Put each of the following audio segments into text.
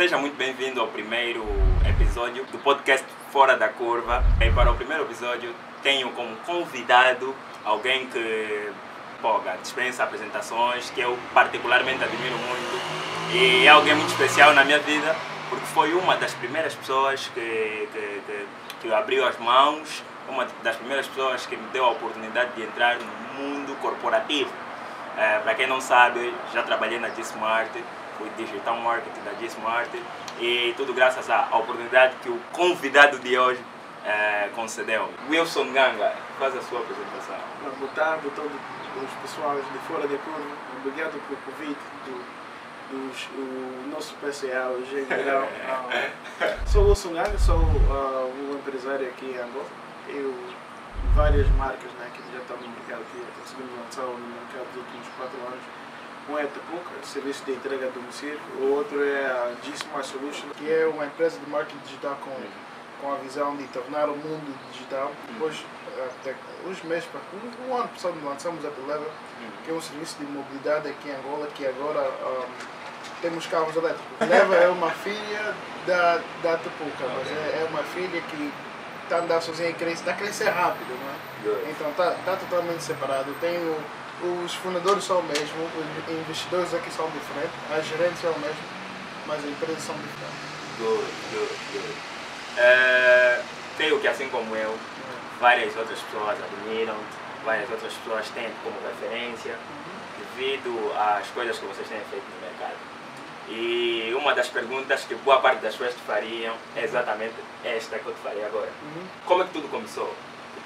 seja muito bem-vindo ao primeiro episódio do podcast Fora da Curva. E para o primeiro episódio tenho como convidado alguém que poga, dispensa apresentações, que eu particularmente admiro muito e é alguém muito especial na minha vida porque foi uma das primeiras pessoas que, que, que, que abriu as mãos, uma das primeiras pessoas que me deu a oportunidade de entrar no mundo corporativo. É, para quem não sabe, já trabalhei na G-Smart, fui digital marketing da G-Smart e tudo graças à oportunidade que o convidado de hoje é, concedeu. Wilson Ganga, faz a sua apresentação. Boa tarde a todos os pessoais de fora da curva. Obrigado pelo convite do, dos, o nosso PCA, o general. sou o Wilson Ganga, sou uh, um empresário aqui em Angola. Eu várias marcas né, que já estão no mercado, que conseguimos lançar no mercado nos últimos 4 anos. Um é a Tapuca, serviço de entrega a domicílio. O outro é a G-Smart Solution, que é uma empresa de marketing digital com, com a visão de tornar o mundo digital. Depois, até uns meses, um, um ano passado, lançamos a Televa, que é um serviço de mobilidade aqui em Angola, que agora um, temos carros elétricos. Leva é uma filha da, da Tapuca, mas é, é uma filha que está a andar sozinha e cresce, está a crescer rápido, não é? Então está tá totalmente separado. Tenho, os fundadores são o mesmo, os investidores aqui são diferentes, as gerentes são o mesmo, mas as empresas são diferentes. Good, good, good. É, creio que assim como eu, várias outras pessoas admiram, várias outras pessoas têm como referência, devido às coisas que vocês têm feito no mercado. E uma das perguntas que boa parte das pessoas te fariam é exatamente esta que eu te farei agora. Uhum. Como é que tudo começou?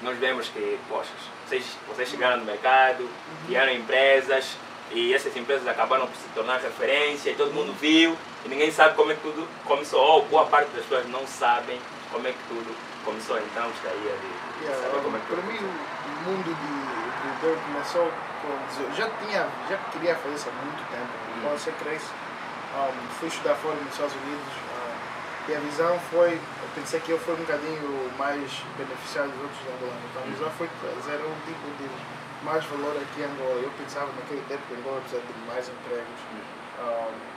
Nós vemos que, poxa, vocês, vocês chegaram no mercado, criaram empresas e essas empresas acabaram por se tornar referência e todo mundo viu e ninguém sabe como é que tudo começou. Ou boa parte das pessoas não sabem como é que tudo começou. Então gostaria de Yeah, saber como é que para mim, o mundo de empreendedor começou com. Já, tinha, já queria fazer isso há muito tempo. Quando você cresce, um, fui estudar fora nos Estados Unidos e a visão foi. Eu pensei que eu fui um bocadinho mais beneficiado dos outros angolanos. Então a visão foi trazer um tipo de mais valor aqui em Angola. Eu pensava naquele tempo que Angola precisa de mais empregos. Um,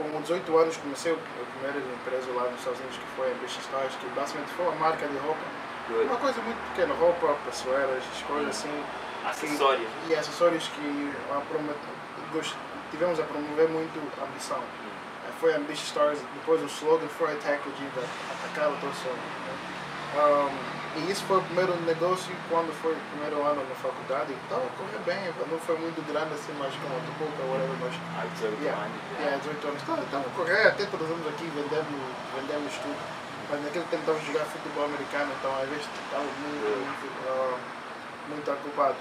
com 18 anos comecei a primeira empresa lá nos Estados Unidos que foi a Ambitious Stars, que basicamente foi uma marca de roupa. Uma coisa muito pequena, roupa, pessoeiras, as coisas assim. Acessórios. E acessórios que a tivemos a promover muito a ambição. Foi a Ambitious Stars, depois o slogan foi Attack a Diva, atacar o teu sonho. né? Um, e isso foi o primeiro negócio quando foi o primeiro ano na faculdade. Estava a correr bem, não foi muito grande assim, mas como a Tupuca, whatever, mas Há 18 Yeah, anos. yeah, 18 anos. Estava a correr, até trazemos aqui, vendemos, vendemos tudo. Mas naquele tempo estava jogar futebol americano, então às vezes estava muito, muito, ah, muito ocupado.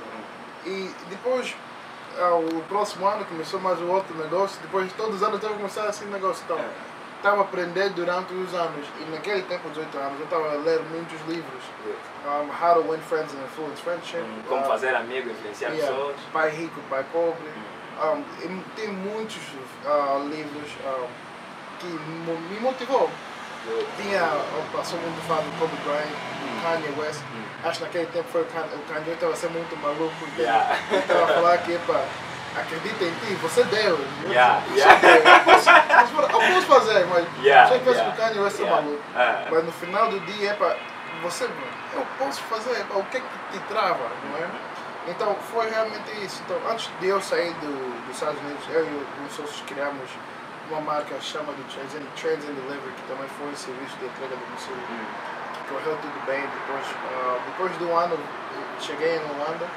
E depois, ah, o próximo ano começou mais o outro negócio, depois de todos os anos estava a começar assim negócio. Então, estava a aprender durante os anos. E naquele tempo, 18 anos, eu estava a ler muitos livros. Um, How to Win Friends and Influence Friendship. Hum, Como ah, fazer amigo, influenciar Yeah, pessoas. Pai rico, pai pobre. Um, e tem muitos ah, livros ah, que me motivou. Tinha, passou muito fã do Kobe Bryant, do Kanye West. Acho que naquele tempo foi o Kanye, o Kanye estava ser muito maluco. Yeah. Ele estava a falar que, epa, acredita em ti, você Deus. Yeah, Você yeah. Deus. Mas, mas, Eu posso fazer, mas Yeah, já penso yeah, que o Kanye West é yeah. maluco. Ah. Mas no final do dia, epa, você, eu posso fazer, epa, o que é que te trava, não é? Então foi realmente isso. Então, antes de eu sair do, dos Estados Unidos, eu e os sócios criamos uma marca chamada Trans and, Trans and Delivery, que também foi um serviço de entrega do domicílio, que correu tudo bem. Depois, ah, depois de um ano, cheguei em Holanda,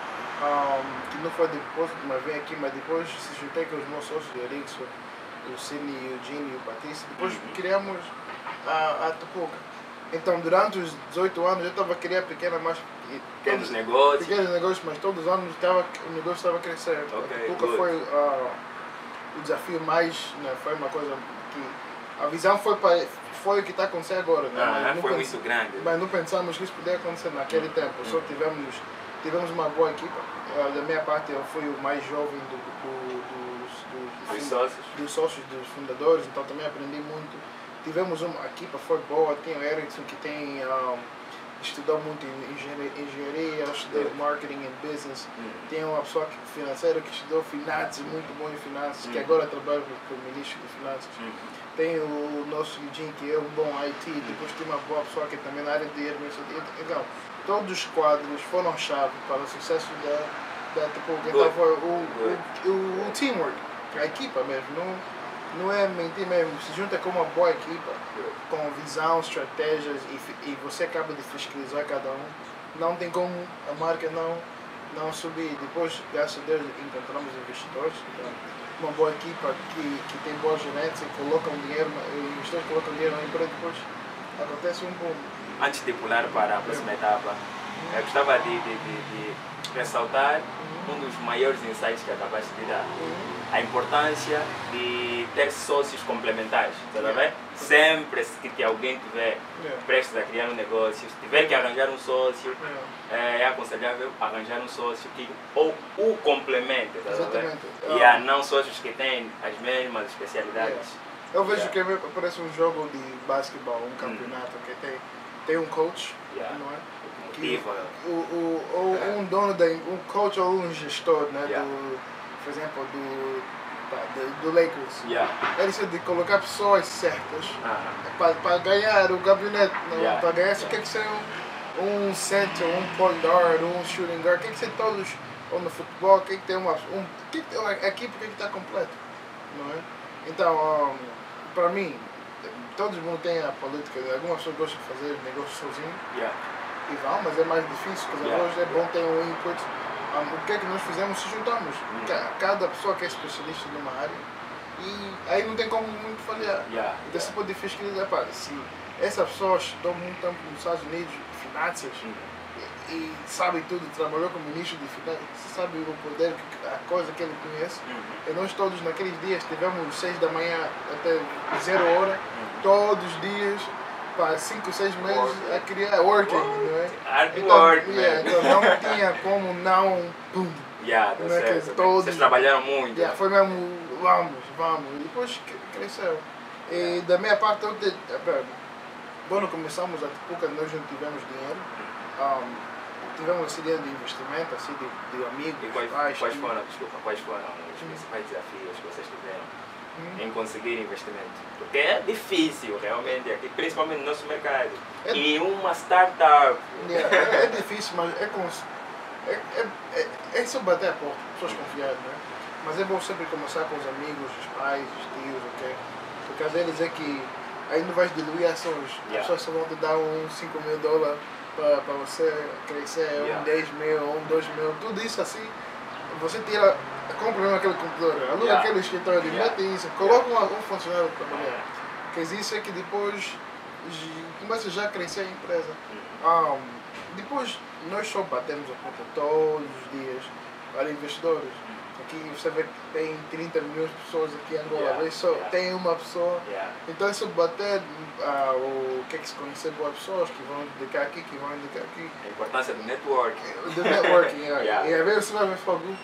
ah, que não foi depois, mas vim aqui, mas depois se juntei com os meus sócios, o Erickson, o Cine, o Eugene e o Batista. Depois criamos a, a Tupuca. Então, durante os 18 anos, eu estava a criar pequena, mas Pequenos negócios. pequenos negócios, mas todos os anos estava, o negócio estava a crescer. Ok, a Tupuca foi ah, o desafio mais, né, foi uma coisa que a visão foi para foi o que está acontecendo agora, né? Ah, mas, não foi pens- muito grande. mas não pensamos que isso pudesse acontecer naquele tempo. Só tivemos tivemos uma boa equipa. Ah, da minha parte, eu fui o mais jovem do, do- dos, dos, Os sócios. dos sócios, dos fundadores, então também aprendi muito. Tivemos uma equipa, foi boa, tem o Erickson que tem, um, estudou muito em engenharia, estudei Yeah. marketing and business. Hum. Tem uma pessoa que, financeira que estudou finanças, muito bom em finanças, que Hum. agora trabalha com o ministro de finanças. Tem o nosso Eugene, que é um bom IT, depois tem uma boa pessoa que também na área de administração. Então, todos os quadros foram chave para o sucesso da, da tipo, que o, o, o, o teamwork, a equipa mesmo. Não, não é mentir mesmo, se junta com uma boa equipa, com visão, estratégias e, e você acaba de fiscalizar cada um. Não tem como a marca não, não subir. Depois, graças a Deus, encontramos investidores. Então, uma boa equipa que, que tem boa gerência, colocam dinheiro, os investidores colocam dinheiro na empresa, depois acontece um boom. Antes de pular para a próxima etapa, eu gostava de, de, de, de ressaltar um dos maiores insights que acabaste de dar. A importância de ter sócios complementares, tá bem? Sempre que alguém tiver Yeah. prestes a criar um negócio, se tiver que arranjar um sócio, Yeah. é aconselhável arranjar um sócio que ou o complemente, tá bem? E há não sócios que têm as mesmas especialidades. Eu vejo Yeah. que parece um jogo de basquetebol, um campeonato que tem, tem um coach, Yeah. não é? O, o, ou um dono da um coach ou um gestor né Yeah. do por exemplo do do, do Lakers Yeah. ele precisa de colocar pessoas certas Ah, para ganhar o gabinete? Yeah. para ganhar você quer que ser um, um center um point guard um shooting guard tem que ser todos ou no futebol tem que ter uma um tem que ter uma equipe tem que estar completa não é então para mim todo mundo tem a política algumas pessoas gostam de fazer negócio sozinho yeah. E vão, mas é mais difícil, porque Yeah. hoje é bom ter um input. Um, o que é que nós fizemos? Se juntamos. Ca- Cada pessoa que é especialista numa área e aí não tem como muito falhar. Yeah. Então você pode fiscalizar, pá, se essa pessoa estudou muito tempo nos Estados Unidos, finanças, e, e sabe tudo, trabalhou como ministro de finanças, sabe o poder, a coisa que ele conhece. Uhum. E nós todos naqueles dias tivemos seis da manhã até zero hora, Uhum. todos os dias, para cinco, seis meses a criar working, não é? Hard Então, work, yeah, então não tinha como não. Pum, Yeah, Não é que todos- Vocês trabalharam muito. yeah, foi mesmo, vamos, vamos. E depois cre- cresceu. E da minha parte, eu, te- eh, quando começamos a Tipuca, nós não tivemos dinheiro. Um, tivemos esse dinheiro de investimento, assim, de, de amigos, E quais, pais. quais foram, desculpa, quais foram os principais desafios que vocês tiveram Hum. em conseguir investimento? Porque é difícil realmente aqui, principalmente no nosso mercado. É- E uma startup. Yeah, é, é difícil, mas é. É, é, é, é só bater a porta, pessoas confiadas, né? Mas é bom sempre começar com os amigos, os pais, os tios, ok? Porque às vezes é que não vais diluir ações. Yeah. As pessoas só vão te dar uns 5 mil dólares para você crescer, Yeah. um 10 mil, um 2 mil, tudo isso assim. Você tira, compra mesmo aquele computador, aluga Yeah. aquele escritório, Yeah. mete isso, coloca um, um funcionário para trabalhar. Porque isso é que depois começa já a crescer a empresa. Ah, depois, nós só batemos a conta todos os dias para investidores. Aqui você vê que tem 30 milhões de pessoas aqui em Angola, Yeah, só yeah. tem uma pessoa. Yeah. Então, é só bater ah, o que é que se conhecer boas pessoas que vão indicar aqui, que vão indicar aqui. A importância do network. Do networking, yeah. Yeah. E às vezes você vai ver e fala, "Hum,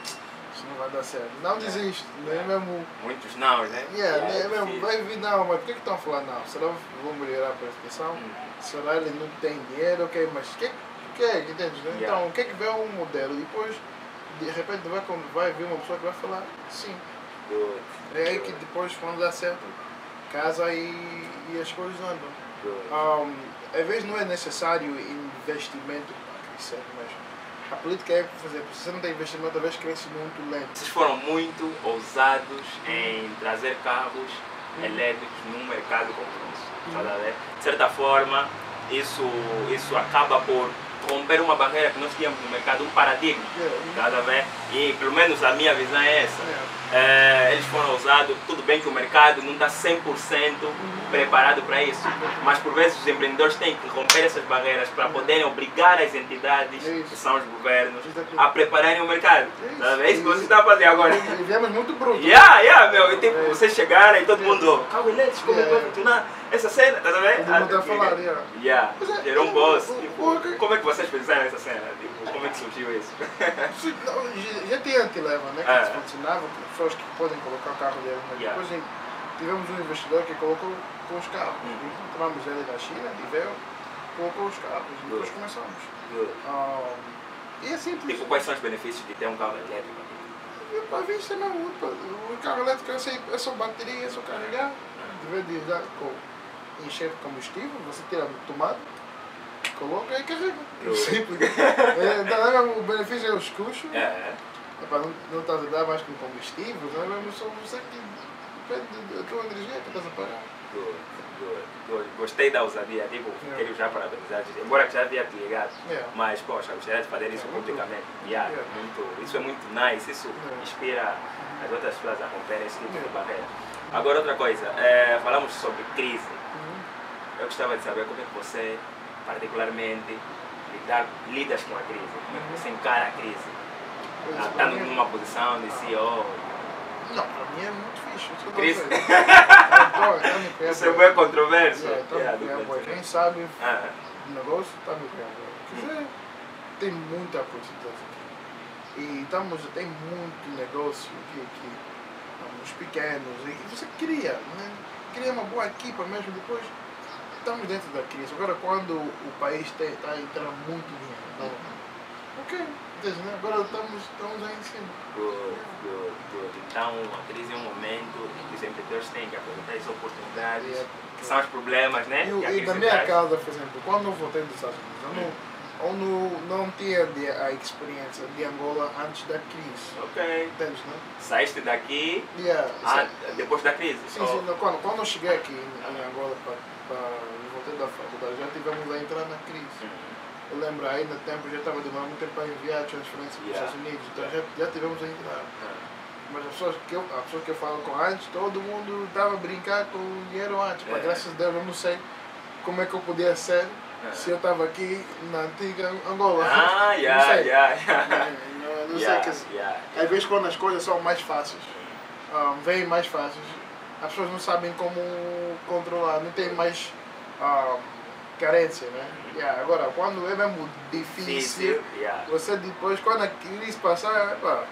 isso não vai dar certo. Não desiste, não é mesmo. Muitos não, né? Yeah, Yeah, é é mesmo, vai vir, não, mas por que, que estão a falar não? Será que vão melhorar a prestação? Hum. será ele não tem dinheiro, ok, mas o que, que é, entende? né? Yeah. Então, o que é que vê um modelo? Depois, de repente, vai, vai vir uma pessoa que vai falar sim. Good. É aí que depois, quando dá certo, casa e, e as coisas andam. Um, às vezes não é necessário investimento para crescer, mas a política é fazer, se você não tem investimento, vezes cresce muito lento. Vocês foram muito ousados em trazer carros elétricos num mercado como o nosso. ver? De certa forma, isso, isso acaba por romper uma barreira que nós tínhamos no mercado, um paradigma. Tá? E pelo menos a minha visão é essa. É, eles foram ousados, tudo bem que o mercado não está 100% preparado para isso, mas por vezes os empreendedores têm que romper essas barreiras para poderem obrigar as entidades, que são os governos, a prepararem o mercado. É isso. Tá? É que você está a fazer agora. Viemos muito bruto. Yeah, yeah, meu. E, tipo, vocês chegaram e todo mundo, elétrico, como é que vai funcionar essa cena? Tá ver? Todo mundo tá a falar, yeah. Yeah, é- gerou um boss. Tipo, como é que vocês pensaram nessa cena? Tipo, como é que surgiu isso? Não, já- Já tinha antileva, né? Que É. funcionava, pessoas que podem colocar o carro dele. Mas Yeah. depois tivemos um investidor que colocou com os carros. Uhum. Encontramos ele na China, e veio. colocou os carros e depois começamos. Ah, e é simples. Tipo, quais são os benefícios de ter um carro elétrico? Para vista não, o carro elétrico é só, só bateria, é só carregar. De vez de usar com encher de combustível, você tira a tomada, coloca e carrega. Simples. É, dá mesmo, o benefício é os custos. É. Epá, não, não estás a dar mais com combustível, não é mesmo só você que depende da tua energia que estás a pagar. Gostei da ousadia, tipo, Yeah. quero já parabenizar, embora já havia te ligado, Yeah. mas, poxa, gostaria de fazer isso É muito- publicamente. Yeah, Yeah. muito, isso é muito nice, isso inspira as outras pessoas a romperem esse tipo de barreira. Agora, outra coisa, é, falamos sobre crise. Eu gostava de saber como é que você, particularmente, lidar, lidas com a crise, como é que você encara a crise. Pois, Ah, Estando mim- numa posição de CEO, Não, para mim é muito fixe. Isso Crise. Então, tá isso é bem controverso. Yeah, tá me Yeah, do- Quem sabe Ah, o negócio está me criando. Dizer, tem muita oportunidade aqui. E estamos, tem muito negócio aqui, aqui os pequenos. E você cria, né? cria uma boa equipa mesmo depois. Estamos dentro da crise. Agora, quando o país está entrando muito dinheiro, não, ok, né? agora estamos, estamos aí em cima. Good, good, good. Então, a crise é um momento em que os empreendedores têm que aproveitar as oportunidades, Yeah. que são os problemas, né? E, a e na minha casa, por exemplo, quando eu voltei dos Estados Unidos, eu não, eu não, não tinha a experiência de Angola antes da crise. Ok. Entende, né? Saíste daqui Yeah, ah, depois da crise. sim, Oh, sim, quando, quando eu cheguei aqui em, em Angola, para, da faculdade, já tivemos a entrar na crise. hum, Eu lembro, aí no tempo já estava demorando muito tempo para enviar transferência para os. Estados Unidos, então já, já tivemos a entrar. ah, Mas as pessoas que eu, as pessoas que eu falo com antes, todo mundo estava a brincar com o dinheiro antes. Mas graças a Deus eu não sei como é que eu podia ser se eu estava aqui na antiga Angola. Ah, Não yeah, sei. yeah, yeah. Não, não Yeah, sei que yeah. às vezes quando as coisas são mais fáceis, ah, vêm mais fáceis, as pessoas não sabem como controlar, não tem mais ah, carência, né? Yeah, agora, quando é mesmo difícil, yeah. você depois, quando a crise passar, pá,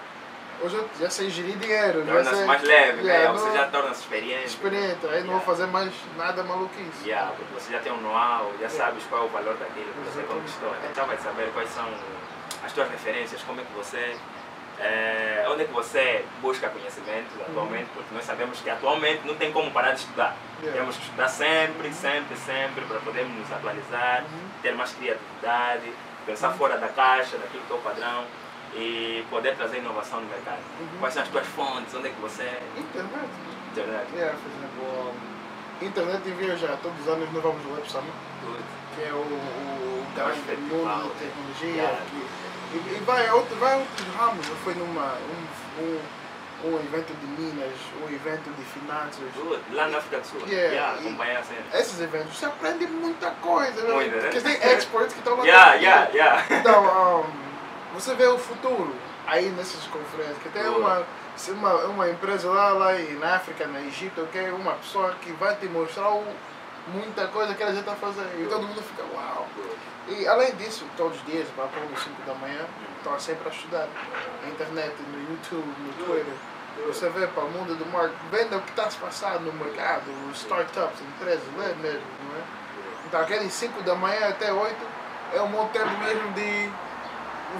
hoje eu já sei gerir dinheiro, Torna-se mais leve, né? Yeah, Você não- já torna-se experiente. experiente, aí não vou fazer mais nada maluquice. Yeah, porque você já tem um know-how, já sabes qual é o valor daquilo que você conquistou. né? Então vai saber quais são as tuas referências, como é que você. Eh, onde é que você busca conhecimentos atualmente, porque nós sabemos que atualmente não tem como parar de estudar. Yeah. Temos que estudar sempre, sempre, sempre para podermos nos atualizar, Uhum. ter mais criatividade, pensar fora da caixa, daquilo que é o padrão e poder trazer inovação no mercado. Uhum. Quais são as tuas fontes? Onde é que você. Internet. Internet? Yeah, por exemplo, internet e viajar. Todos os anos nós vamos no Web Summit, que é o, o Maior grande mundo de tecnologia. Yeah. que- e, e vai, a outro, vai a outros ramos. Eu fui numa, um, um, um evento de Minas, um evento de finanças. Lá na África do Sul. Yeah, Yeah, acompanhar a cena. Esses eventos você aprende muita coisa. né? Muita, né? Porque tem experts que estão lá Yeah, yeah, yeah. Então, um, você vê o futuro aí nessas conferências, que tem uma, uma, uma empresa lá, lá em- na África, na Egito, que é uma pessoa que vai te mostrar o- muita coisa que ela já está fazendo. E todo mundo fica, uau. E além disso, todos os dias, para por 5 da manhã, estou sempre a estudar. Na internet, no YouTube, no Twitter. Você vê para o mundo do marketing, vendo o que está se passando no mercado, startups, empresas, lê mesmo, não é? Então aqueles 5 da manhã até 8 é um bom tempo mesmo de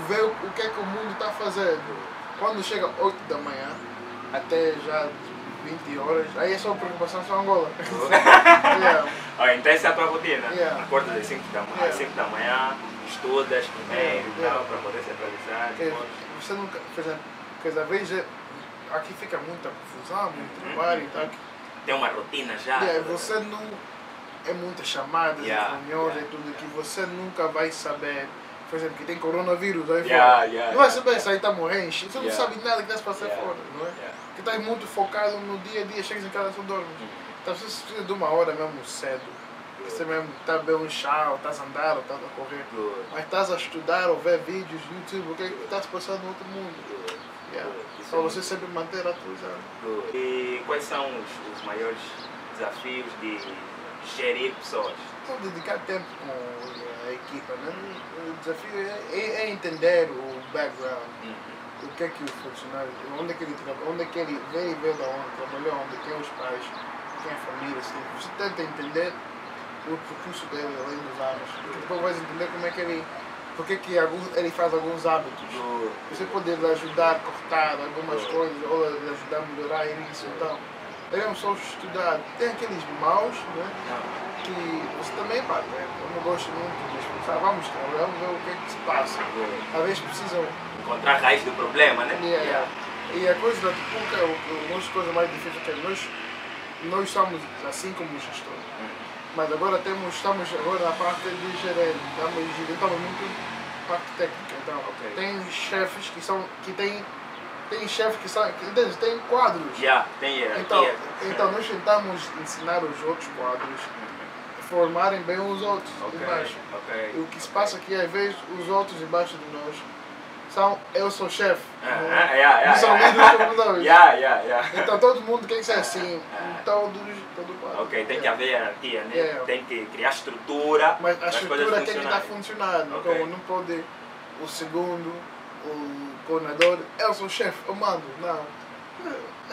ver o que é que o mundo está fazendo. Quando chega 8 da manhã, até já 20 horas, aí é só preocupação só Angola. yeah. Olha, então essa é a tua rotina. Yeah. Acordas às 5 da, manhã, Yeah. às 5 da manhã, estudas primeiro e Yeah. tal, para poder se atualizar. Porque depois. você nunca, por exemplo, porque às vezes é- aqui fica muita confusão, muito Uhum. trabalho e tal. Tem uma rotina já. Yeah, você não é muitas chamadas, Yeah, reuniões yeah. e tudo que você nunca vai saber. Por exemplo, que tem coronavírus aí Yeah, fora. yeah, não vai yeah. saber se aí está morrendo, você não Yeah. sabe nada que está se passando Yeah. fora, não é? Que estás muito focado no dia a dia, chegas em casa e só dormes. Então você precisa de uma hora mesmo cedo. Você mesmo está a beber um chá, ou estás a andar, ou estás a correr. Mas estás a estudar ou ver vídeos, YouTube, o que está se passando no outro mundo. Yeah. Para você sempre manter atualizado. E quais são os, os maiores desafios de gerir pessoas? Então dedicar tempo com a equipa. Né? O desafio é, é- é entender o background. Uhum. O que é que o funcionário, onde é que ele trabalha, onde é que ele veio, veio da onde, trabalhou onde, quem é os pais, quem é a família, assim, você tenta entender o percurso dele além dos anos. Depois vais entender como é que ele, porque que alguns, ele faz alguns hábitos. Você pode lhe ajudar a cortar algumas coisas ou lhe ajudar a melhorar isso. Então, devemos só estudar. Tem aqueles maus, né? Que você também, pá, né? eu não gosto muito de expressar. Vamos trabalhar, vamos ver o que é que se passa. Às vezes precisam. Encontrar a raiz do problema, né? Yeah, yeah. E a coisa da Tupuca, uma das coisas mais difíceis que é nós, nós somos assim como gestor. Mas agora temos, estamos agora na parte de gerente, estamos estamos muito parte técnica. Então, Ok. tem chefes que são, que têm, tem chefes que são, que, entende? tem quadros. Já, tem hierarquia. Então, então nós tentamos ensinar os outros quadros a formarem bem os outros Ok, de baixo. E ok. o que se passa aqui, às vezes, os outros embaixo de nós são eu sou chefe. Ah, não- ah, yeah, yeah, são yeah. Yeah, yeah, yeah. Então todo mundo quer ser assim, Ah. todos, todo quadro. Ok, tem que haver hierarquia, né? Yeah. Tem que criar estrutura Mas a estrutura tem que estar funcionarem. funcionando. Ok. Como não pode o segundo, o coordenador, eu sou o chefe, eu mando. Não.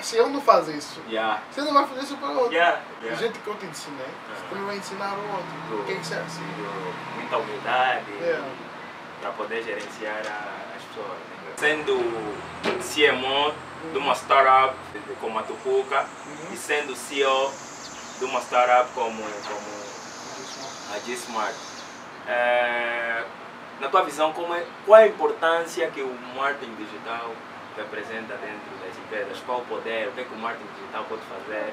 Se eu não faço isso, Yeah, você não vai fazer isso para o outro. yeah, yeah. jeito que eu te ensinei, você Ah. também vai ensinar o outro. Tem que ser assim. Muita humildade para poder gerenciar a- né? Sendo CMO de uma startup como a Tupuca Uhum. e sendo CEO de uma startup como, como a G-Smart. É, na tua visão, como é, qual é a importância que o marketing digital representa dentro das empresas? Qual o poder? O que, é que o marketing digital pode fazer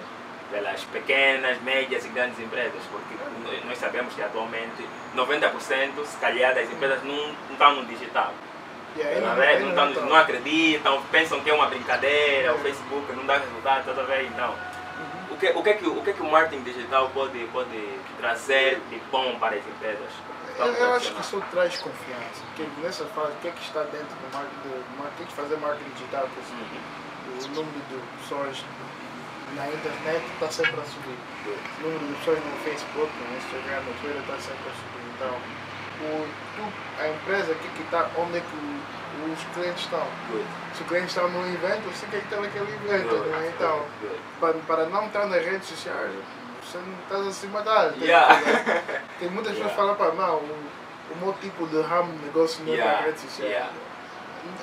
pelas pequenas, médias e grandes empresas? Porque nós- nós sabemos que atualmente 90% se calhar das empresas não, não estão no digital. Não, é? tão- tá. não acreditam, pensam que é uma brincadeira, o É. Facebook não dá resultado, toda vez. Então, Uhum. o que, o, que é que, o que é que o marketing digital pode, pode trazer de bom para as empresas? Eu, eu acho que isso traz confiança. Porque nessa fase, o que é que está dentro do marketing, do marketing, que fazer marketing digital, que assim, o número de pessoas na internet está sempre a subir. O número de pessoas no Facebook, no Instagram, no Twitter está sempre a subir. Então, o, tu, a empresa aqui que está, onde é que o- os clientes estão? Good. Se o cliente está no evento, você quer que está naquele evento. Good. não é? Então, Good. para, para não estar nas redes sociais, você não está a se matar. Tem, Yeah. tem muitas pessoas Yeah. que falam, pá, não, o, o meu tipo de ramo de negócio não é Yeah. para redes sociais. Yeah.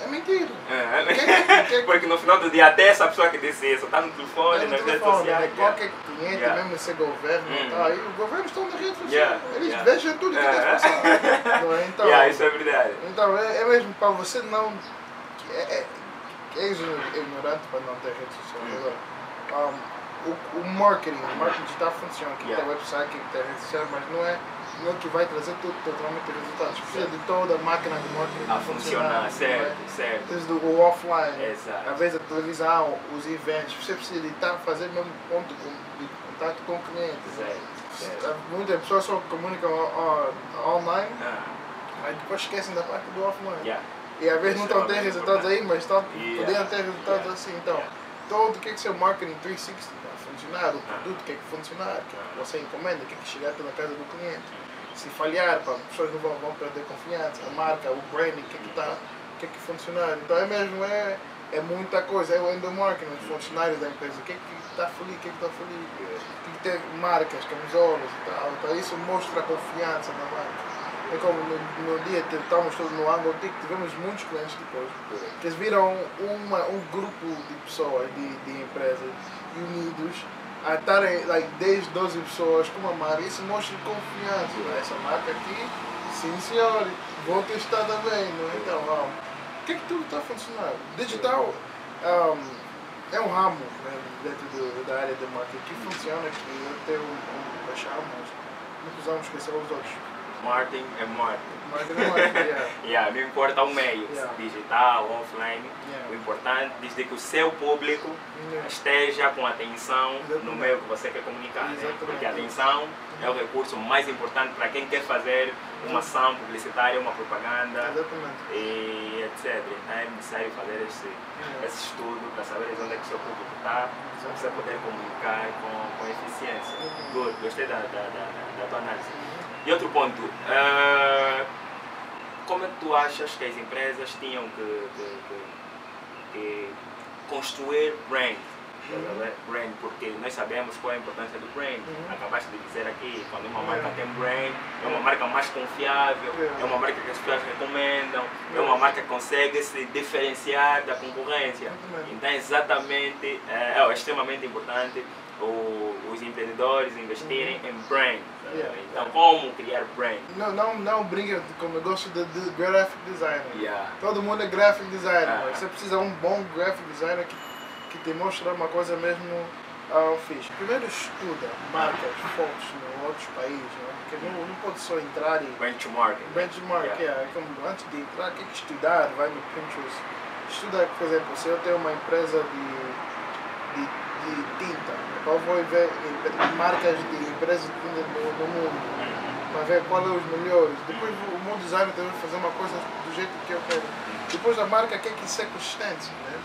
É mentira. É, Quem- quem- Porque no final do dia, até essa pessoa que disse isso, está no telefone, É no nas redes telefone, sociais. né? Qualquer cliente, Yeah. mesmo esse governo, Hum. tá, e o governo estão nas redes sociais. Yeah, Eles yeah. deixam tudo que É. está passando. Não é? Então, Yeah, isso é verdade. então é, é mesmo para você não. É, é, é ignorante para não ter redes sociais. Agora, um, o, o marketing, o marketing digital funciona, que Yeah. tem website, que tem redes sociais, mas não é, é que vai trazer tudo totalmente resultados. Precisa de toda a máquina de marketing A para funcionar, é? certo, certo. Desde o offline, Exato. às vezes a televisão, os eventos, você precisa de estar fazer mesmo ponto de contato com o cliente. Certo, certo. Muitas pessoas só comunicam online, Ah, mas depois esquecem da parte do offline. yeah. E às vezes não estão Extremamente resultados aí, mas estão, Yeah. poderiam ter resultados Yeah. assim. Então, Yeah. todo o que é que seu marketing 360 vai funcionar, o Ah. produto que é que funcionar, que Ah. você encomenda, que é que chegar pela casa do cliente. Se falhar, pá, as pessoas não vão, vão perder confiança, a marca, o branding, o que é que está, o que é que funcionar. Então é mesmo, é, é muita coisa, é o endomarketing, os funcionários da empresa, o que é que está feliz, o que é que está feliz, tem que ter marcas, camisolas e tal. Então isso mostra a confiança na marca. É como no, no dia que estávamos todos no Angle tivemos muitos clientes depois, que eles viram uma, um grupo de pessoas, de, de empresas unidos, a estarem like, 10, 12 pessoas com uma marca. Isso mostra confiança. né? Essa marca aqui, sim senhor, vou testar também. Não é? Então, um, o que é que tudo está funcionando? Digital um, é um ramo né, dentro do, da área de marketing que funciona, que eu tenho um baixar, mas não precisamos esquecer os outros. Marketing é marketing. Marketing é marketing, yeah. Yeah, não importa o meio, Yeah. digital, offline. Yeah. O importante desde que o seu público esteja com atenção no Exatamente. meio que você quer comunicar. Né? Porque a atenção é o recurso mais importante para quem quer fazer uma ação publicitária, uma propaganda Exatamente. e etc. Então é necessário fazer esse, esse estudo para saber onde é que o seu público está, para você poder comunicar com, com eficiência. Good, gostei da, da, da, da tua análise. E outro ponto, eh, como é que tu achas que as empresas tinham que, que, que- que construir brand? Brand, porque nós sabemos qual é a importância do brand. Uhum. Acabaste de dizer aqui, quando uma Yeah. marca tem brand, é uma marca mais confiável, Yeah. é uma marca que as pessoas recomendam, é uma marca que consegue se diferenciar da concorrência. Então, exatamente, é, é extremamente importante os empreendedores investirem em brand. Yeah. Então, como criar brand? Não, não, não brinca com o negócio de, de graphic designer. Yeah. Todo mundo é graphic designer. Ah. mas Você precisa de um bom graphic designer que, que te mostra uma coisa mesmo ah, fixe. Primeiro estuda marcas fortes em outros países, né? porque não, não pode só entrar e Benchmarking. benchmark. Yeah. Yeah. é antes de entrar, tem que estudar, vai no Pinterest. Estuda, por exemplo, se eu tenho uma empresa de, de, de tinta, eu vou ver marcas de empresas de tinta no, mundo para ver qual é os melhores. Depois o meu designer que fazer uma coisa do jeito que eu quero. Depois a marca quer que seja consistente. Né?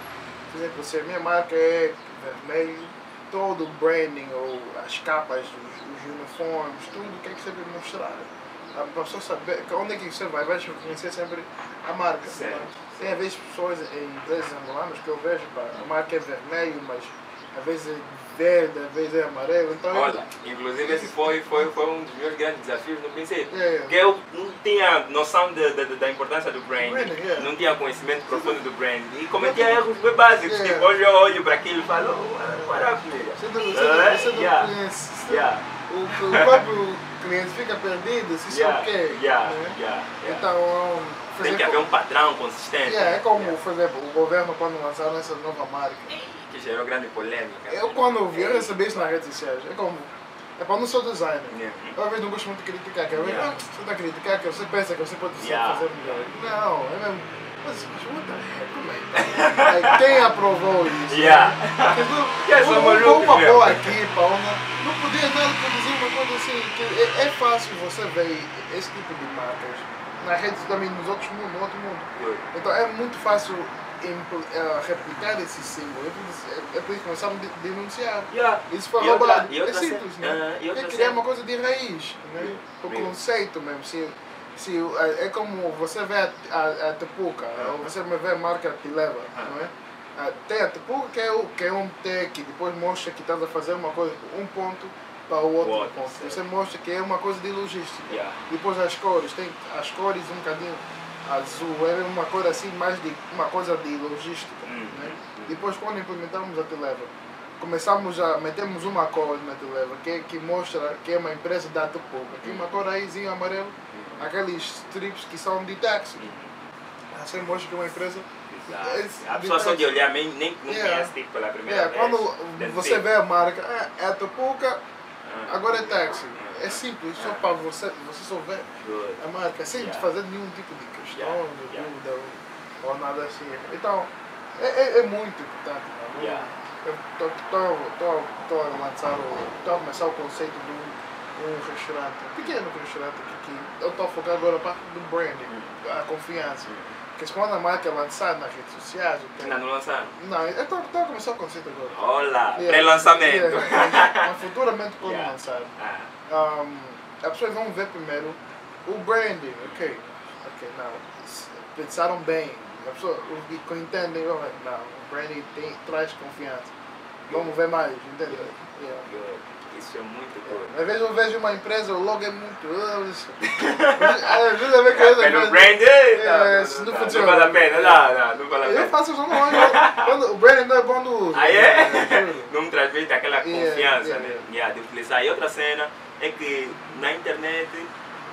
Por exemplo, se a minha marca é vermelho, todo o branding ou as capas, os, os uniformes, tudo quer que sempre mostrar. A pessoa saber onde é que você vai, vai reconhecer sempre a marca. Certo. né? Tem às vezes pessoas em empresas angolanas que eu vejo, pá, a marca é vermelho, mas às vezes é verde, às vezes é amarelo. Então, eu- Olha, inclusive esse foi, foi, foi um dos meus grandes desafios no princípio. É. Porque eu não tinha noção de, de- de- da importância do brand, yeah. não tinha conhecimento profundo do brand. E cometia erros bem básicos. Yeah. Tipo, hoje eu olho para aquilo e falo, oh, maravilha. Você não, você não, você não yeah. conhece. você- Yeah. O, o próprio cliente fica perdido se Yeah, é o quê. yeah, né? yeah, yeah. Então, um, por Tem que haver um padrão consistente. yeah, é como, Yeah. por exemplo, o governo quando lançaram essa nova marca. Que gerou grande polêmica. Eu quando vi, eu recebi isso nas redes sociais. É como, é para não ser designer. Yeah. Eu às vezes não gosto muito de criticar, que eu Yeah. ah, você está a criticar, que você pensa que você pode Yeah. fazer melhor. Não, é mesmo. Mas, heck, como é? Like, Quem aprovou isso? Yeah. Yeah, sou Uma, uma, maluco uma boa equipa, uma, não podia nada produzir uma coisa assim. Que é, é fácil você ver esse tipo de marcas na rede também nos outros mundos, no outro mundo. Então é muito fácil replicar esse símbolo. É por isso- que começaram a de- denunciar. Yeah. Isso foi roubado. é simples, né? Ah, e é criar uma coisa de raiz. Né? O conceito mesmo. Se, se, é é como você vê a, a, a Tepuca, ou você vê a marca que leva, Ah. não é? Ah, Tem a Tepuca que é, o, que é um T que depois mostra que estás a fazer uma coisa um ponto para o outro ponto. Você mostra que é uma coisa de logística. Depois as cores, tem as cores um bocadinho azul, é uma cor assim mais de uma coisa de logística. Uhum. Né? Depois quando implementamos a Televa, começamos a metemos uma cor na Televa que, que mostra que é uma empresa da Tepuca. Tem uma cor aízinho amarelo, aqueles strips que são de táxi. Assim mostra que é uma empresa. Esse- A pessoa só de olhar nem, nem Yeah. conhece tipo pela primeira É, vez. quando você vê a marca, é a Tepuca, Ah, agora é táxi. É simples, só para você, você só ver. good. a marca sem Yeah. fazer nenhum tipo de questão, de dúvida ou, ou nada assim. Então, é, é, é muito importante. Yeah. Eu estou a lançar, estou a começar o conceito de um, restaurante, um pequeno restaurante aqui, que eu estou a focar agora a parte do branding, a confiança. Porque quando a marca é lançada nas redes sociais, tenho- Ainda não lançaram? não, eu estou a começar o conceito agora. Olá, Yeah. pré-lançamento. Yeah, mas futuramente quando Yeah. lançar Ah, um, as pessoas vão ver primeiro o branding, ok, ok, não, pensaram bem, as pessoas que que entendem, não, o branding tem, traz confiança, vamos ver mais, entende? Yeah. Isso é muito good. Às vezes eu vejo uma empresa, o logo é muito. Às vezes eu vejo que essa Pelo brand, É, não, funciona. não vale a pena, não, não, não vale a Eu pena. faço só não, quando o branding não é bom no uso. Ah, é? Não me transmite aquela confiança né? Yeah, de utilizar. E outra cena é que na internet,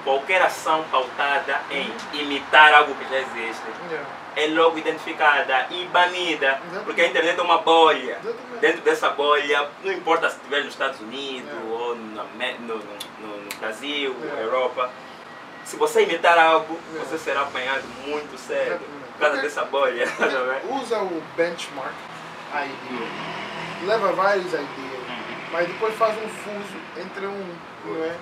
qualquer ação pautada em imitar algo que já existe Yeah. É logo identificada e banida, Exatamente. porque a internet é uma bolha. Exatamente. Dentro dessa bolha, não importa se estiver nos Estados Unidos É. ou no, no, no- no Brasil, É. Europa, se você imitar algo, É. você será apanhado muito cedo Exatamente. por causa Porque- dessa bolha. vendo? Usa o benchmark ID, leva várias ideias, mas depois faz um fuso entre um, não é?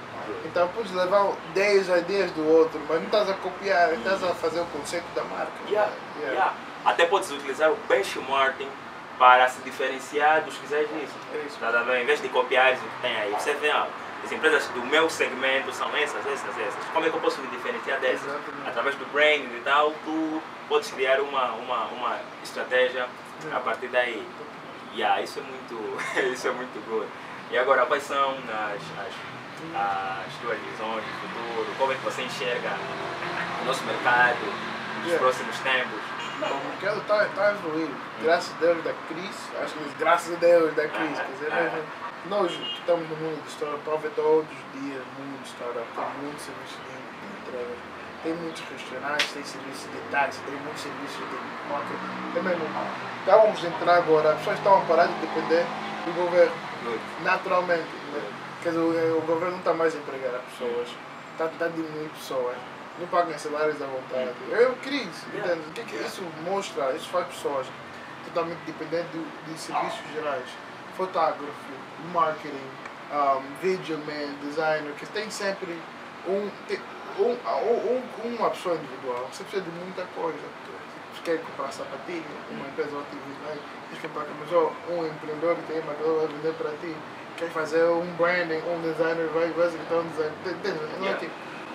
Então podes levar 10 ideias do outro, mas não estás a copiar, estás a fazer o conceito da marca. Yeah, Yeah. yeah. Até podes utilizar o benchmarking para se diferenciar dos que já existem. É isso. Tá vendo? Em vez de copiar o que tem aí, você vê, ah, as empresas do meu segmento são essas, essas, essas. Como é que eu posso me diferenciar dessas? Exatamente. Através do branding e tal, tu podes criar uma, uma, uma estratégia a partir daí. Yeah, isso é muito, isso é muito good. E agora, quais são as, as, as tuas visões do futuro? Como é que você enxerga o nosso mercado nos Yeah. próximos tempos? Não, o mercado está tá evoluindo. Graças a Deus da crise, acho que graças a Deus da crise. Quer dizer, mesmo, nós que estamos no mundo de startup, talvez todos os dias mundo de startup, serviço de de entrega. Tem muitos restaurantes, tem serviço de táxi, tem muitos serviços de moto. Tem mesmo, estávamos a entrar agora, as pessoas estão a parar de depender do governo, naturalmente. né? Quer dizer, o, o governo não está mais a empregar as pessoas, está tá diminuindo pessoas, não pagam salários à vontade. É uma crise, Yeah. entende? O que é que isso mostra? Isso faz pessoas totalmente dependentes de, de serviços gerais. Fotógrafo, marketing, um, video man, designer, que tem sempre um, tem- um, um, um- uma pessoa individual. Você precisa de muita coisa. Você quer comprar sapatilha, uma empresa te vai quer comprar camisola, um empreendedor que tem uma coisa vai vender para ti. Quer fazer um branding, um designer vai executar um design. Entende? Não é tipo,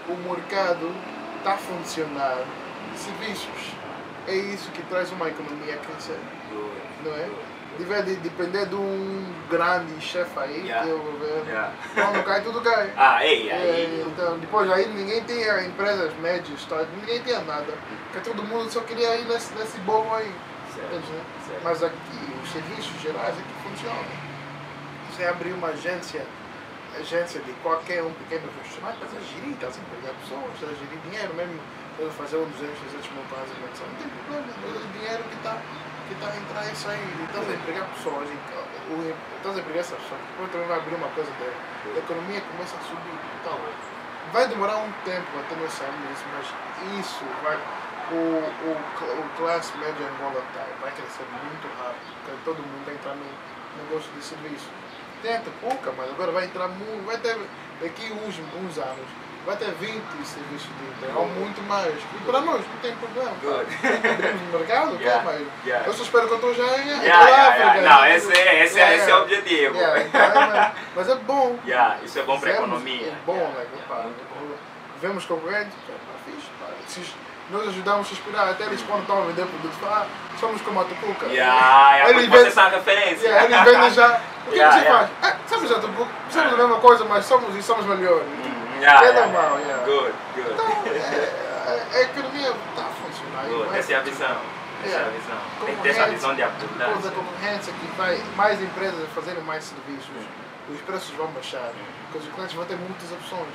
o mercado está a funcionar. Serviços. É isso que traz uma economia a crescer, não é? Good. De vez de depender de um grande chefe aí, Yeah. que é o governo. Yeah. Quando cai, tudo cai. Ah, ei, É, aí. então, depois aí ninguém tinha empresas médias, tá? ninguém tinha nada. Porque todo mundo só queria ir nesse, nesse bolo aí. Certo, né? certo. Mas aqui, os serviços gerais aqui funcionam. Você abrir uma agência, agência de qualquer um pequeno restaurante, estás a gerir, estás a empregar pessoas, estás a gerir dinheiro mesmo. Fazer um 200, 300 mil menção. Não tem problema, é o dinheiro que está que tá entrar isso aí. E Estás a empregar pessoas, e, estás a empregar essas pessoas. Depois também vai abrir uma coisa dela. A economia começa a subir. Então, vai demorar um tempo até nós sairmos mas isso vai. O, o, o classe média Angola tá, vai crescer muito rápido, porque todo mundo vai entrar no negócio de serviço. Tenta pouca, mas agora vai entrar muito, vai ter daqui uns, uns anos, vai ter 20 serviços de internet, ou muito mais. E para nós não tem problema. Abrimos o mercado, Yeah, quer, mas yeah. eu só espero que eu estou já em Yeah, yeah, yeah. Não, esse é, esse, é, esse é o objetivo. Então, é, mas, mas é bom. Isso é bom para a Fizemos, economia. É bom, né? Pá, vemos concorrentes, pá, fixe, pá. Se nós ajudamos a inspirar, até eles quando estão a vender produtos, ah, somos como a Tupuca. Yeah, Eles vendem- são referência. Eles vendem já. O que Yeah, você faz? Ah, somos a Tupuca, somos a mesma coisa, mas somos e somos melhores. Mm, yeah, É yeah, normal, yeah. yeah. Good, good. Então, é, é, a economia está a funcionar. Good. Essa é a visão. Essa é a Yeah. visão. Tem que ter essa visão de Depois da abundância. concorrência que vai mais empresas fazerem mais serviços, os preços vão baixar, porque os clientes vão ter muitas opções.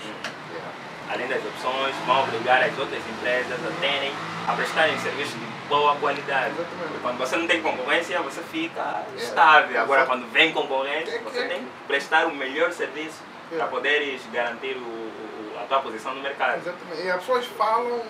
Além das opções, vão obrigar as outras empresas a terem, a prestarem serviços de boa qualidade. Exatamente. Quando você não tem concorrência, você fica estável. Agora, quando vem concorrência, você tem que prestar o melhor serviço para poderes garantir o, a posição no mercado. Exatamente. E as pessoas falam,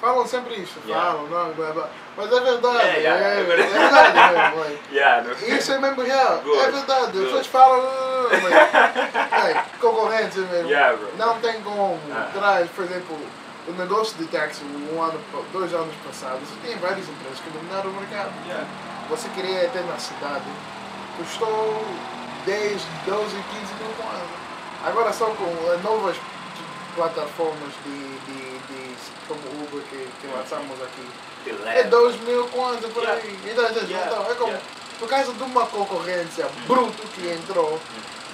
falam sempre isso, Yeah. falam, não, blá, blá. mas é verdade, É, yeah, é, é é verdade. mesmo. Yeah, Isso é mesmo real, Good. é verdade. As Good. pessoas falam, "Ah, mas, é, concorrência mesmo. Yeah. Não tem como. Ah. Traz, por exemplo, o negócio de táxi, um ano, dois anos passados, tem várias empresas que dominaram o mercado. Yeah. Você queria ter na cidade, custou 10, 12, 15 mil kwanza. Agora só com as novas plataformas de, de, de como Uber que, que lançamos aqui, é leva. 2 mil kwanza por Yeah. aí. Então, então, Yeah. então, é como, Yeah. por causa de uma concorrência bruta que entrou,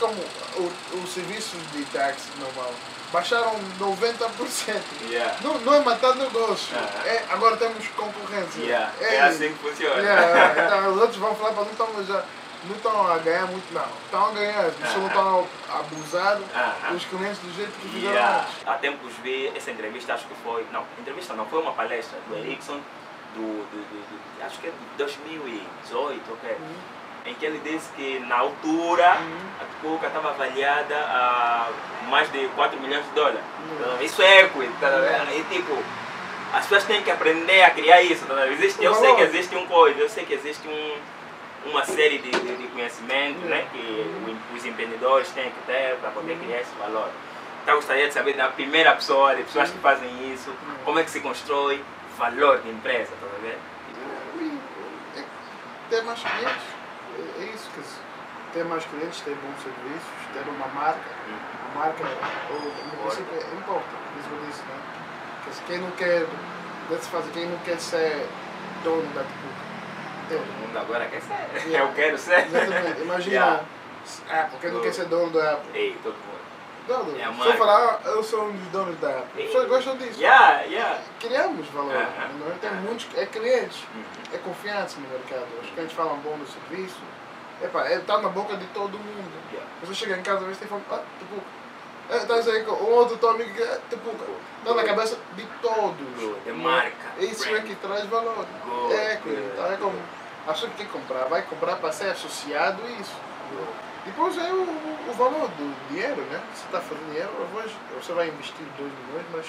como o- os serviços de táxi normal baixaram 90%. Yeah. Não, não é matar negócio, Ah. é, agora temos concorrência. Yeah. É assim que funciona. Yeah, então os outros vão falar para não estão já não estão a ganhar muito não. Estão a ganhar, as pessoas não estão a abusar Ah. os clientes do jeito que fizeram Yeah. antes. Há tempos vi essa entrevista, acho que foi. Não, entrevista não, foi uma palestra do Ericsson, do, do, do- do- acho que é de 2018, ok? Em que ele disse que na altura a Tupuca estava avaliada a mais de 4 milhões de dólares. Então, Isso é equity, tá vendo? E tipo, as pessoas têm que aprender a criar isso. Tá vendo? existe, eu sei que existe um coisa, eu sei que existe um, uma série de, de, de conhecimento né, que os empreendedores têm que ter para poder criar esse valor. Então gostaria de saber da primeira pessoa, de pessoas que fazem isso, como é que se constrói valor de empresa, tá vendo? É, ter mais clientes, é, é isso que ter mais clientes, ter bons serviços, ter uma marca. A marca, ou, no princípio, é- importa, isso eu disse, né? Quem não quer, quem não quer ser dono da Tupuca, É. Todo mundo agora quer ser. Yeah. Eu quero ser. Exatamente. Imagina. Yeah. Apple, quem não quer ser dono da Apple? Ei, todo mundo. Dono. É a Se eu falar, eu sou um dos donos da Apple. As pessoas gostam disso. Yeah, yeah. Criamos valor. Não é? Tem muitos. É clientes. Uhum. É confiança no mercado. Os clientes falam bom do serviço. Epá, é, tá na boca de todo mundo. Yeah. Você chega em casa, às vezes tem fome. Ah, tipo. É, tá isso aí um outro teu amigo que é, tipo. Tá na cabeça de todos. É marca. Isso é que traz valor. É, então é como. A pessoa que quer comprar, vai comprar para ser associado a isso. Depois é o, o valor do dinheiro, né? Você está fazendo dinheiro, hoje você vai investir 2 milhões, mas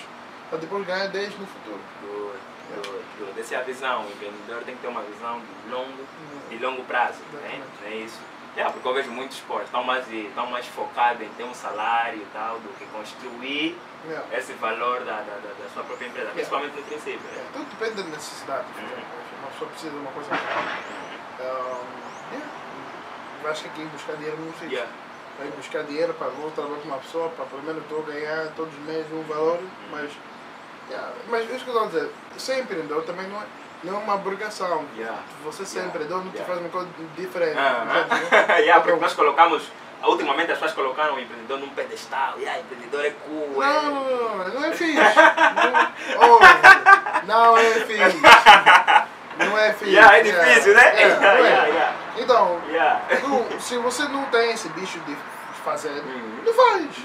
para depois ganhar 10 no futuro. Good, good, good. Essa é a visão. O empreendedor tem que ter uma visão de longo, de longo prazo. Né? É isso? É, porque eu vejo muitos esportes, estão mais, estão mais focados em ter um salário e tal, do que construir Yeah. esse valor da, da, da, sua própria empresa, principalmente no princípio. É, Né? tudo depende da necessidade. Uhum. Uma pessoa precisa de uma coisa. Um, yeah. Eu acho que aqui buscar dinheiro não sítio. Yeah. Vai buscar dinheiro para vou trabalhar com uma pessoa, para pelo menos estou a ganhar todos os meses um valor, mas. Yeah. Mas isso que eu estou a dizer, ser empreendedor também não é, não é uma obrigação. Yeah. Você ser Yeah. empreendedor não te Yeah. faz uma coisa diferente. Ah, entende? ah. yeah, porque nós colocamos, ultimamente as pessoas colocaram o empreendedor num pedestal. Yeah, empreendedor é cool. é- Não, não, não, não é fixe. Não, oh, não é fixe. Não é fixe. Yeah, é difícil, né? Yeah, não é. Yeah, yeah. Então, não, se você não tem esse bicho de fazer, Uhum. não faz.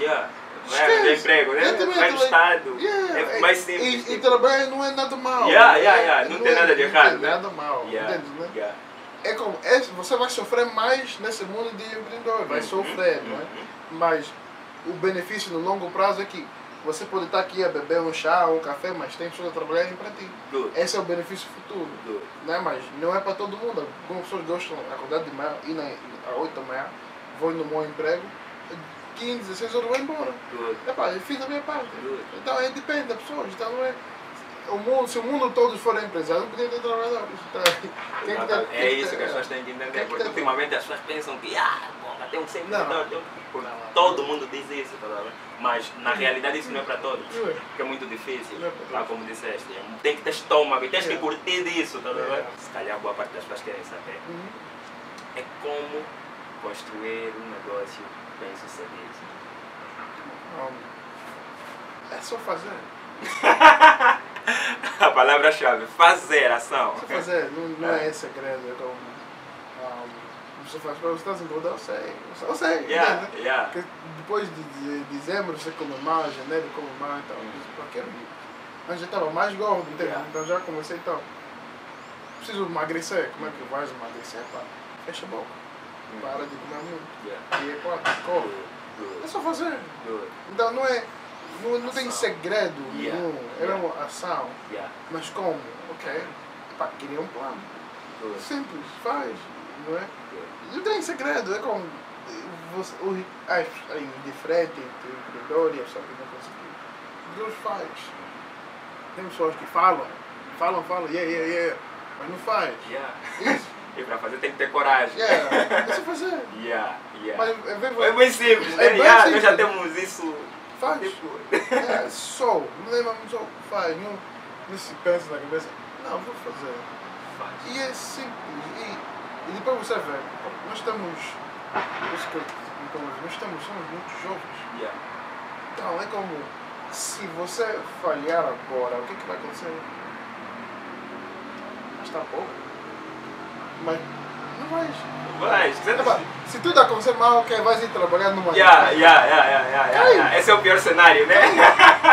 Esquece. É, emprego, né? Vai no Estado. Yeah, É mais simples. E, e trabalho não é nada mal. Yeah, yeah, É- yeah, não tem nada de Não errado, tem né? nada mal. Yeah, Entende, né? yeah. É como, é, você vai sofrer mais nesse mundo de empreendedor, vai Uhum, sofrer, não é? uhum. Mas o benefício no longo prazo é que você pode estar aqui a beber um chá ou um café, mas tem pessoas a trabalharem para ti. Good, Esse é o benefício futuro. good. Né? Mas não é para todo mundo. Algumas pessoas gostam de acordar de manhã, ir na, às 8 da manhã, vou no meu emprego, 15, 16 horas vou embora. Good. Epá, eu fiz a minha parte. Então é, depende da pessoa. Então não é. O mundo, se o mundo todo for empresário, não podia ter trabalhadores. Então, tem que ter- É isso que as pessoas têm que entender, tem que porque ultimamente as pessoas pensam que ah, porra, tem um ser tem um... Todo mundo diz isso, tá mas na realidade isso não é para todos, Não é. porque é muito difícil, é tá, como disseste. Tem que ter estômago e tens que É. curtir disso, tá? É. Se calhar boa parte das pessoas querem saber Uhum. é como construir um negócio bem sucedido. Um, é só fazer. A palavra-chave, fazer ação. Só fazer. Não, não é segredo. É como. Um, você faz para você está incomodado, eu sei. Eu sei. Yeah, entende? yeah. Porque depois de, de dezembro você come mal, janeiro come mal, então quero ir. Mas já estava mais gordo, entende? Yeah. Então já comecei então. Preciso emagrecer. Como é que vais emagrecer? Pá, fecha a boca. Para de comer muito. Yeah. E é quatro, corre. É só fazer. Então não é. Não, não tem segredo Yeah. nenhum. É Yeah. uma ação. Yeah, Mas como? Ok. Pá, queria um plano. Simples, faz. Não é? Não tem segredo, é como você, o, as, a indiferente entre o empreendedor e a pessoa que não conseguiu. Deus faz. Tem pessoas que falam, falam, falam, yeah, yeah, yeah, mas não faz. Yeah. Isso, E para fazer tem que ter coragem. yeah, é só fazer. Yeah, yeah. Mas é bem, É bem simples, né? É bem Yeah, Nós já simples. temos isso. faz. Tipo, É, só, não é mesmo só, faz. Não, não se pensa na cabeça, não, vou fazer. faz. E é simples. E, e depois você vê, nós estamos, isso que eu- então, nós estamos, somos muito jovens. Yeah. Então é como se você falhar agora, o que, que vai acontecer? Está pouco. Mas não vais. Vai, se Epá, se tudo acontecer mal, ok, vais ir trabalhar numa. Yeah, yeah, yeah, yeah, yeah, yeah, yeah. Esse é o pior cenário, né?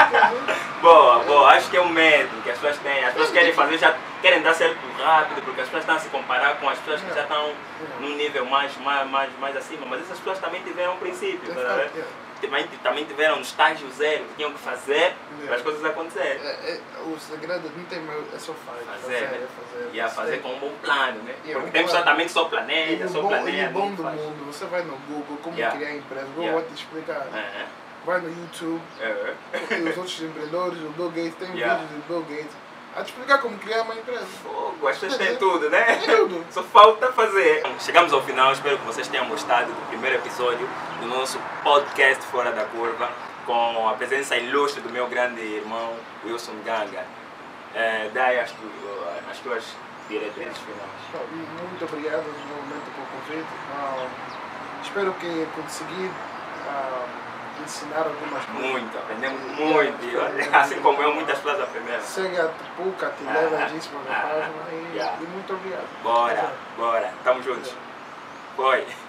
boa, boa. Acho que é um medo que as pessoas têm. As pessoas querem fazer, já querem dar certo rápido, porque as pessoas estão a se comparar com as pessoas que já estão num nível mais, mais, mais, mais acima. Mas essas pessoas também tiveram um princípio, tá vendo? Também, também tiveram no estágio zero, que tinham que fazer para as coisas acontecerem. É, é, o segredo não tem mais, é só faz. Fazer, né? é fazer. E a fazer com um bom plano, né? Yeah, Porque um tem pessoa plano. também só planeja, o só bom, e planeja. o bom do faz. mundo, você vai no Google, como Yeah. criar empresa, Google Yeah. vai te explicar. Aham. Vai no YouTube, É. e os outros empreendedores, o Bill Gates, tem Yeah. vídeos do Bill Gates, a te explicar como criar uma empresa. Fogo, as pessoas têm tudo, né? Tem tudo. Só falta fazer. Chegamos ao final, espero que vocês tenham gostado do primeiro episódio do nosso podcast Fora da Curva, com a presença ilustre do meu grande irmão Wilson Ganga. É, dai as, tu- as tuas diretrizes finais. Muito obrigado novamente pelo convite. Uh, espero que consegui uh, ensinar algumas coisas. Muito, aprendemos muito. Assim como eu, muitas pessoas aprenderam. Segue a Tupuca, te leva a gente para a página e, e muito obrigado. Bora, bora. Tamo juntos. Foi.